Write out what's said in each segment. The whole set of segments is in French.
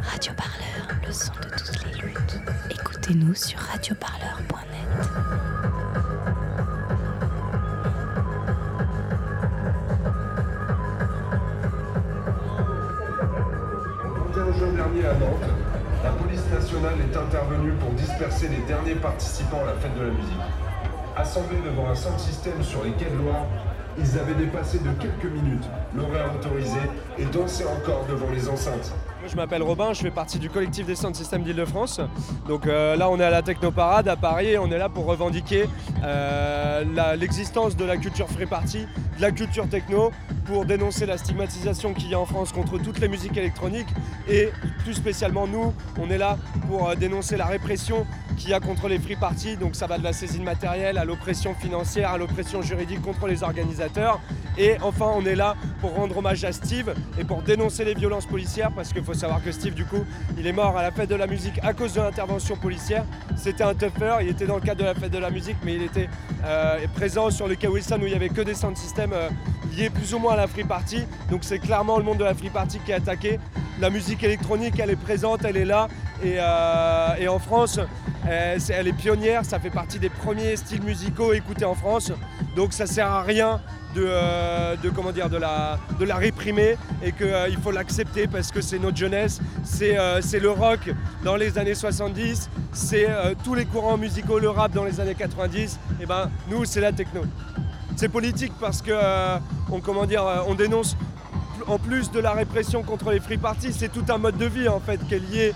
Radio Parleur, le son de toutes les luttes. Écoutez-nous sur radioparleur.net. 21 juin dernier à Nantes, la police nationale est intervenue pour disperser les derniers participants à la fête de la musique. Assemblés devant un centre système sur les quais de Loire, ils avaient dépassé de quelques minutes l'horaire autorisé et dansaient encore devant les enceintes. Je m'appelle Robin, je fais partie du collectif des Sound System d'Île-de-France. Donc euh, là, on est à la Technoparade à Paris et on est là pour revendiquer euh, l'existence de la culture free party, de la culture techno, pour dénoncer la stigmatisation qu'il y a en France contre toutes les musiques électroniques. Et plus spécialement, nous, on est là pour euh, dénoncer la répression qu'il y a contre les free parties. Donc ça va de la saisine matérielle à l'oppression financière, à l'oppression juridique contre les organisateurs. Et enfin, on est là pour rendre hommage à Steve et pour dénoncer les violences policières parce qu'il faut savoir que Steve, du coup, il est mort à la fête de la musique à cause de l'intervention policière. C'était un tougher, il était dans le cadre de la fête de la musique, mais il était euh, présent sur le Wilson où il y avait que des sound systems euh, liés plus ou moins à la free party. Donc c'est clairement le monde de la free party qui est attaqué. La musique électronique, elle est présente, elle est là. Et, euh, en France, elle est pionnière, ça fait partie des premiers styles musicaux écoutés en France. Donc ça sert à rien de, euh, comment dire, de, la, réprimer et qu'il faut l'accepter parce que c'est notre jeunesse, c'est euh, le rock dans les années 70, c'est euh, tous les courants musicaux, le rap dans les années 90, et ben nous c'est la techno. C'est politique parce que euh, on, comment dire, euh, on dénonce en plus de la répression contre les free parties, c'est tout un mode de vie en fait qui est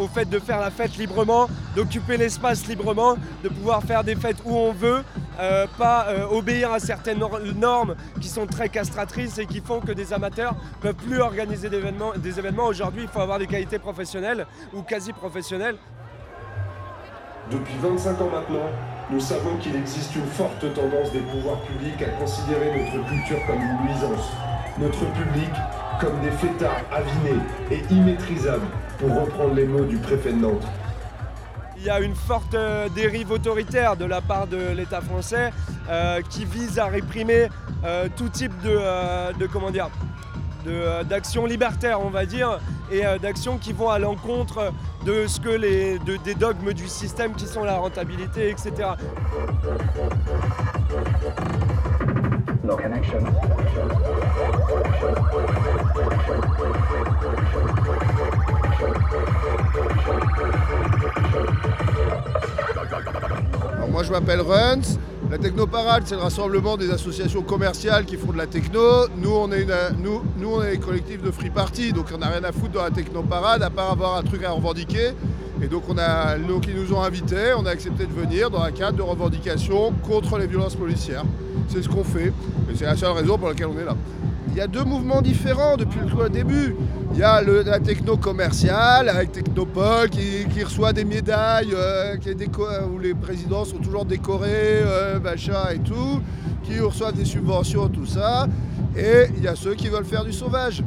au fait de faire la fête librement, d'occuper l'espace librement, de pouvoir faire des fêtes où on veut, euh, pas euh, obéir à certaines nor- normes qui sont très castratrices et qui font que des amateurs peuvent plus organiser des événements. Aujourd'hui, il faut avoir des qualités professionnelles ou quasi professionnelles. Depuis 25 ans maintenant, nous savons qu'il existe une forte tendance des pouvoirs publics à considérer notre culture comme une nuisance, notre public comme des fêtards avinés et immaîtrisables, pour reprendre les mots du préfet de Nantes. Il y a une forte euh, dérive autoritaire de la part de l'État français euh, qui vise à réprimer euh, tout type de, euh, de comment dire de, d'actions libertaires, on va dire, et d'actions qui vont à l'encontre de ce que les de- des dogmes du système qui sont la rentabilité, etc. No connection. M'appelle Runs. La Technoparade, c'est le rassemblement des associations commerciales qui font de la techno. Nous, on est, une, collectifs de free party, donc on n'a rien à foutre dans la Technoparade à part avoir un truc à revendiquer. Et donc, on a, donc ils nous ont invités, on a accepté de venir dans un cadre de revendication contre les violences policières. C'est ce qu'on fait, et c'est la seule raison pour laquelle on est là. Il y a deux mouvements différents depuis le début. Il y a la techno commerciale avec Technopole qui, reçoit des médailles, euh, qui déco- où les présidents sont toujours décorés, euh, machin et tout, qui reçoivent des subventions, tout ça. Et il y a ceux qui veulent faire du sauvage.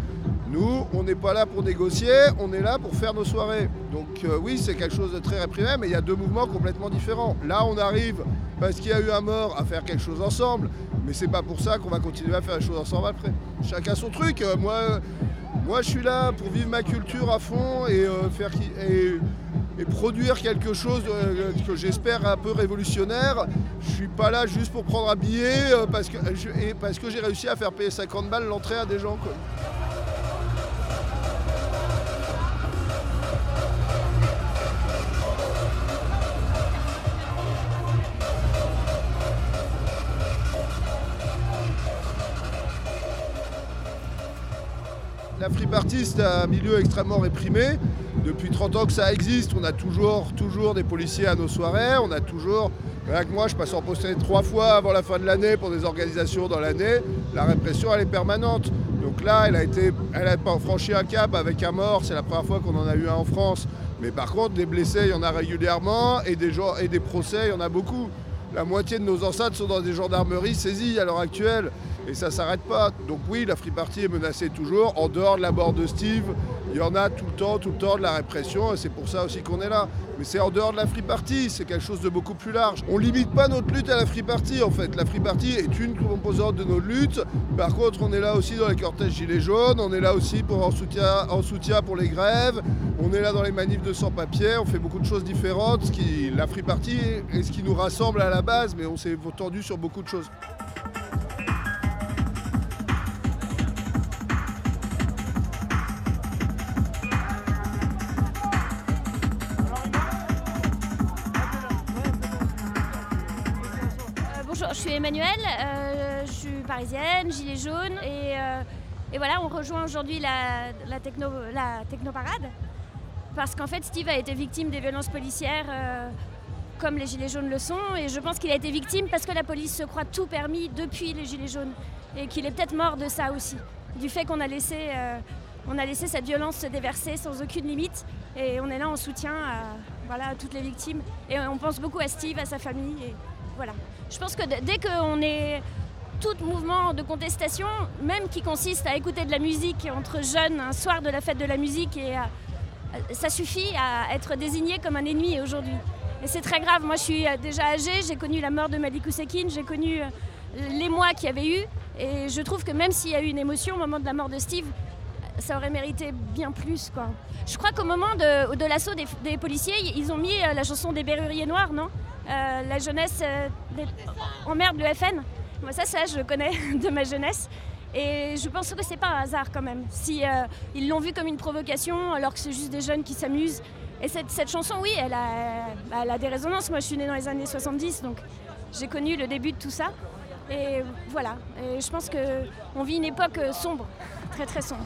Nous, on n'est pas là pour négocier, on est là pour faire nos soirées. Donc euh, oui, c'est quelque chose de très réprimé, mais il y a deux mouvements complètement différents. Là, on arrive, parce qu'il y a eu un mort, à faire quelque chose ensemble. Mais c'est pas pour ça qu'on va continuer à faire les choses ensemble après. Chacun son truc. Euh, moi, euh, moi, je suis là pour vivre ma culture à fond et produire quelque chose que j'espère un peu révolutionnaire. Je suis pas là juste pour prendre un billet parce que parce que j'ai réussi à faire payer 50 balles l'entrée à des gens. La free party, c'est un milieu extrêmement réprimé. Depuis 30 ans que ça existe, on a toujours, toujours des policiers à nos soirées. On a toujours. Avec moi, je passe en poste trois fois avant la fin de l'année pour des organisations dans l'année. La répression, elle est permanente. Donc là, elle a été, elle a franchi un cap avec un mort. C'est la première fois qu'on en a eu un en France. Mais par contre, des blessés, il y en a régulièrement et des gens et des procès, il y en a beaucoup. La moitié de nos enceintes sont dans des gendarmeries saisies à l'heure actuelle. Et ça s'arrête pas. Donc oui, la free party est menacée toujours. En dehors de la mort de Steve, il y en a tout le temps, tout le temps de la répression et c'est pour ça aussi qu'on est là. Mais c'est en dehors de la free party, c'est quelque chose de beaucoup plus large. On limite pas notre lutte à la free party en fait. La free party est une composante de notre lutte. Par contre, on est là aussi dans les cortèges gilets jaunes, on est là aussi pour en soutien, en soutien pour les grèves, on est là dans les manifs de sans-papiers, on fait beaucoup de choses différentes. Qui, la free party est ce qui nous rassemble à la base, mais on s'est tendu sur beaucoup de choses. Suis Emmanuelle, euh, je suis parisienne, gilet jaune et, euh, et voilà, on rejoint aujourd'hui la, techno, technoparade. Parce qu'en fait Steve a été victime des violences policières euh, comme les gilets jaunes le sont et je pense qu'il a été victime parce que la police se croit tout permis depuis les gilets jaunes et qu'il est peut-être mort de ça aussi, du fait qu'on a laissé, on a laissé cette violence se déverser sans aucune limite et on est là en soutien à, voilà, toutes les victimes. Et on pense beaucoup à Steve, à sa famille Je pense que dès qu'on est tout mouvement de contestation, même qui consiste à écouter de la musique entre jeunes un soir de la fête de la musique, ça suffit à être désigné comme un ennemi aujourd'hui. Et c'est très grave. Moi, je suis déjà âgée, j'ai connu la mort de Malik Ousekine, j'ai connu les mois qu'il y avait eu, et je trouve que même s'il y a eu une émotion au moment de la mort de Steve, ça aurait mérité bien plus. Je crois qu'au moment de, l'assaut des, des, policiers, ils ont mis la chanson des Berruriers Noirs, non? Euh, La jeunesse euh, des... emmerde le FN. Moi, ça, ça, je connais de ma jeunesse. Et je pense que c'est pas un hasard quand même. Si euh, ils l'ont vu comme une provocation, alors que c'est juste des jeunes qui s'amusent. Et cette, chanson, oui, elle a, elle a des résonances. Moi, je suis née dans les années 70, donc j'ai connu le début de tout ça. Et voilà. Je pense qu'on vit une époque sombre, très très sombre.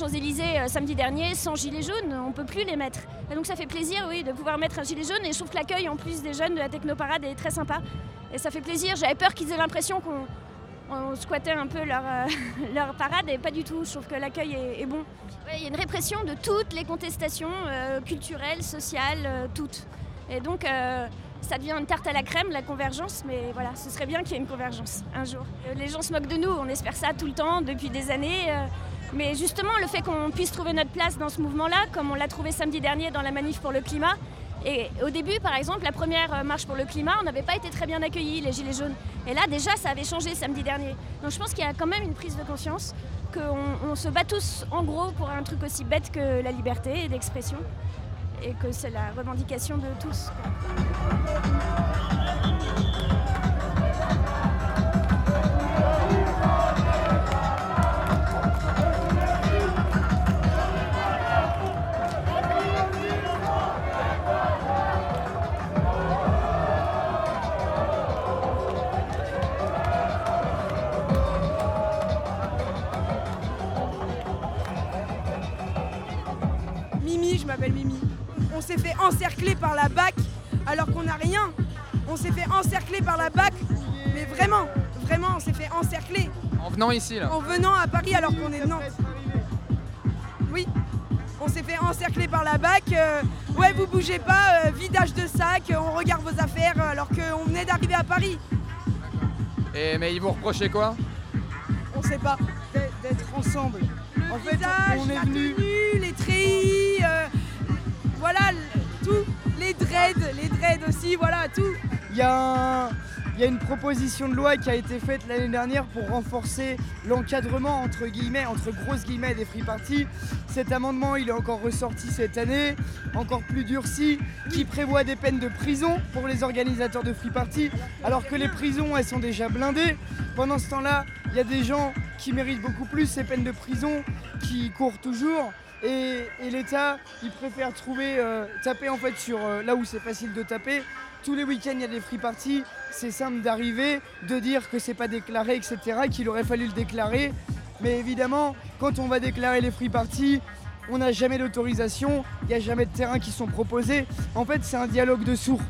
Champs-Élysées euh, samedi dernier sans gilet jaune, on ne peut plus les mettre. Et donc ça fait plaisir, oui, de pouvoir mettre un gilet jaune. Et je trouve que l'accueil en plus des jeunes de la Technoparade est très sympa. Et ça fait plaisir. J'avais peur qu'ils aient l'impression qu'on squattait un peu leur, euh, parade et pas du tout. Je trouve que l'accueil est, bon. Il y a une répression de toutes les contestations euh, culturelles, sociales, toutes. Et donc ça devient une tarte à la crème, la convergence, mais voilà, ce serait bien qu'il y ait une convergence un jour. Les gens se moquent de nous, on espère ça tout le temps, depuis des années. Mais justement, le fait qu'on puisse trouver notre place dans ce mouvement-là, comme on l'a trouvé samedi dernier dans la manif pour le climat, et au début, par exemple, la première marche pour le climat, on n'avait pas été très bien accueillis, les Gilets jaunes. Et là, déjà, ça avait changé samedi dernier. Donc je pense qu'il y a quand même une prise de conscience qu'on on se bat tous, en gros, pour un truc aussi bête que la liberté d'expression, et que c'est la revendication de tous. M'appelle Mimi. On s'est fait encercler par la BAC alors qu'on n'a rien. On s'est fait encercler par la BAC, mais vraiment, vraiment, on s'est fait encercler. En venant ici, là En venant à Paris alors qu'on est de Nantes. Oui, on s'est fait encercler par la BAC. Euh, ouais, vous bougez pas, euh, vidage de sac, on regarde vos affaires euh, alors qu'on venait d'arriver à Paris. Et mais ils vous reprochaient quoi? On sait pas. D'être ensemble. Le en fait, visage, on est la venu. tenue, les treillis, euh, voilà, tout, les dreads, les dreads aussi, voilà, tout. Il y, a une proposition de loi qui a été faite l'année dernière pour renforcer l'encadrement entre guillemets, entre grosses guillemets des free parties. Cet amendement, il est encore ressorti cette année, encore plus durci, qui prévoit des peines de prison pour les organisateurs de free party, alors que les prisons, elles sont déjà blindées. Pendant ce temps-là, il y a des gens qui méritent beaucoup plus ces peines de prison, qui courent toujours. Et, l'État, il préfère trouver, euh, taper en fait sur euh, là où c'est facile de taper. Tous les week-ends, il y a des free parties. C'est simple d'arriver, de dire que c'est pas déclaré, etc., qu'il aurait fallu le déclarer. Mais évidemment, quand on va déclarer les free parties, on n'a jamais d'autorisation, il n'y a jamais de terrain qui sont proposés. En fait, c'est un dialogue de sourds.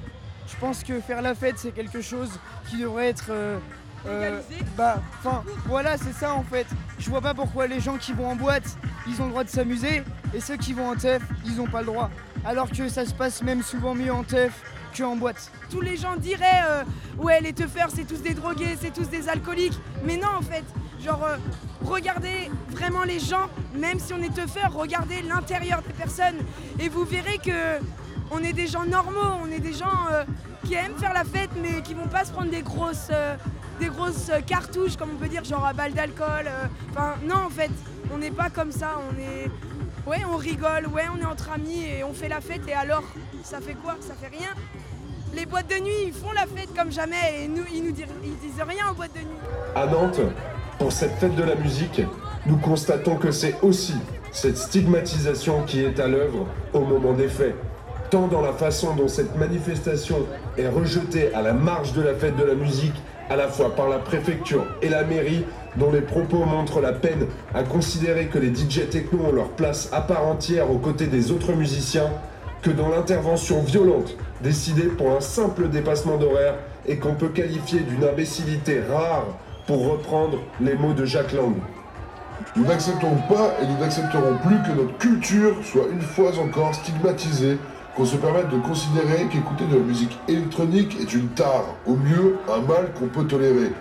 Je pense que faire la fête, c'est quelque chose qui devrait être. euh, euh, bah, enfin, voilà, c'est ça en fait. Je vois pas pourquoi les gens qui vont en boîte, ils ont le droit de s'amuser, et ceux qui vont en teuf, ils n'ont pas le droit. Alors que ça se passe même souvent mieux en teuf qu'en boîte. Tous les gens diraient euh, ouais les teufeurs c'est tous des drogués, c'est tous des alcooliques. Mais non en fait, genre euh, regardez vraiment les gens, même si on est teufeur, regardez l'intérieur des personnes et vous verrez que on est des gens normaux, on est des gens qui aiment faire la fête mais qui vont pas se prendre des grosses des grosses euh, cartouches comme on peut dire genre à balle d'alcool. euh. Enfin non en fait, on n'est pas comme ça, on est ouais on rigole, ouais on est entre amis et on fait la fête et alors ça fait quoi? Ça fait rien les boîtes de nuit, ils font la fête comme jamais et nous, ils nous disent, disent rien aux boîtes de nuit. À Nantes, pour cette fête de la musique, nous constatons que c'est aussi cette stigmatisation qui est à l'œuvre au moment des faits. Tant dans la façon dont cette manifestation est rejetée à la marge de la fête de la musique, à la fois par la préfecture et la mairie, dont les propos montrent la peine à considérer que les DJ techno ont leur place à part entière aux côtés des autres musiciens, que dans l'intervention violente décidée pour un simple dépassement d'horaire et qu'on peut qualifier d'une imbécilité rare pour reprendre les mots de Jacques Lang. Nous n'acceptons pas et nous n'accepterons plus que notre culture soit une fois encore stigmatisée, qu'on se permette de considérer qu'écouter de la musique électronique est une tare, au mieux un mal qu'on peut tolérer.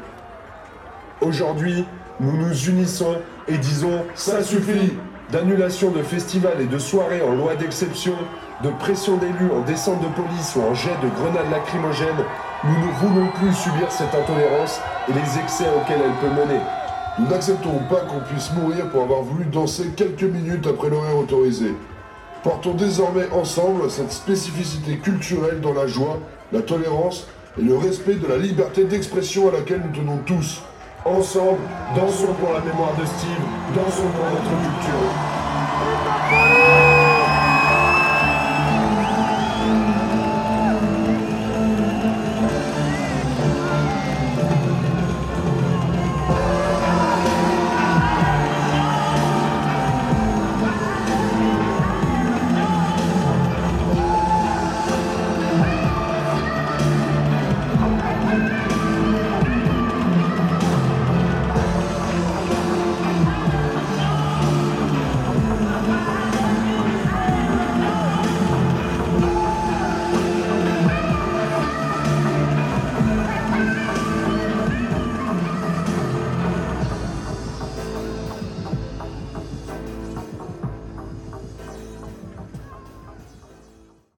Aujourd'hui, nous nous unissons et disons ça suffit D'annulation de festivals et de soirées en loi d'exception, de pression d'élus en descente de police ou en jet de grenades lacrymogènes, nous ne voulons plus subir cette intolérance et les excès auxquels elle peut mener. Nous n'accepterons pas qu'on puisse mourir pour avoir voulu danser quelques minutes après l'horaire autorisé. Portons désormais ensemble cette spécificité culturelle dans la joie, la tolérance et le respect de la liberté d'expression à laquelle nous tenons tous. Ensemble, dansons pour la mémoire de Steve, dansons pour notre culture.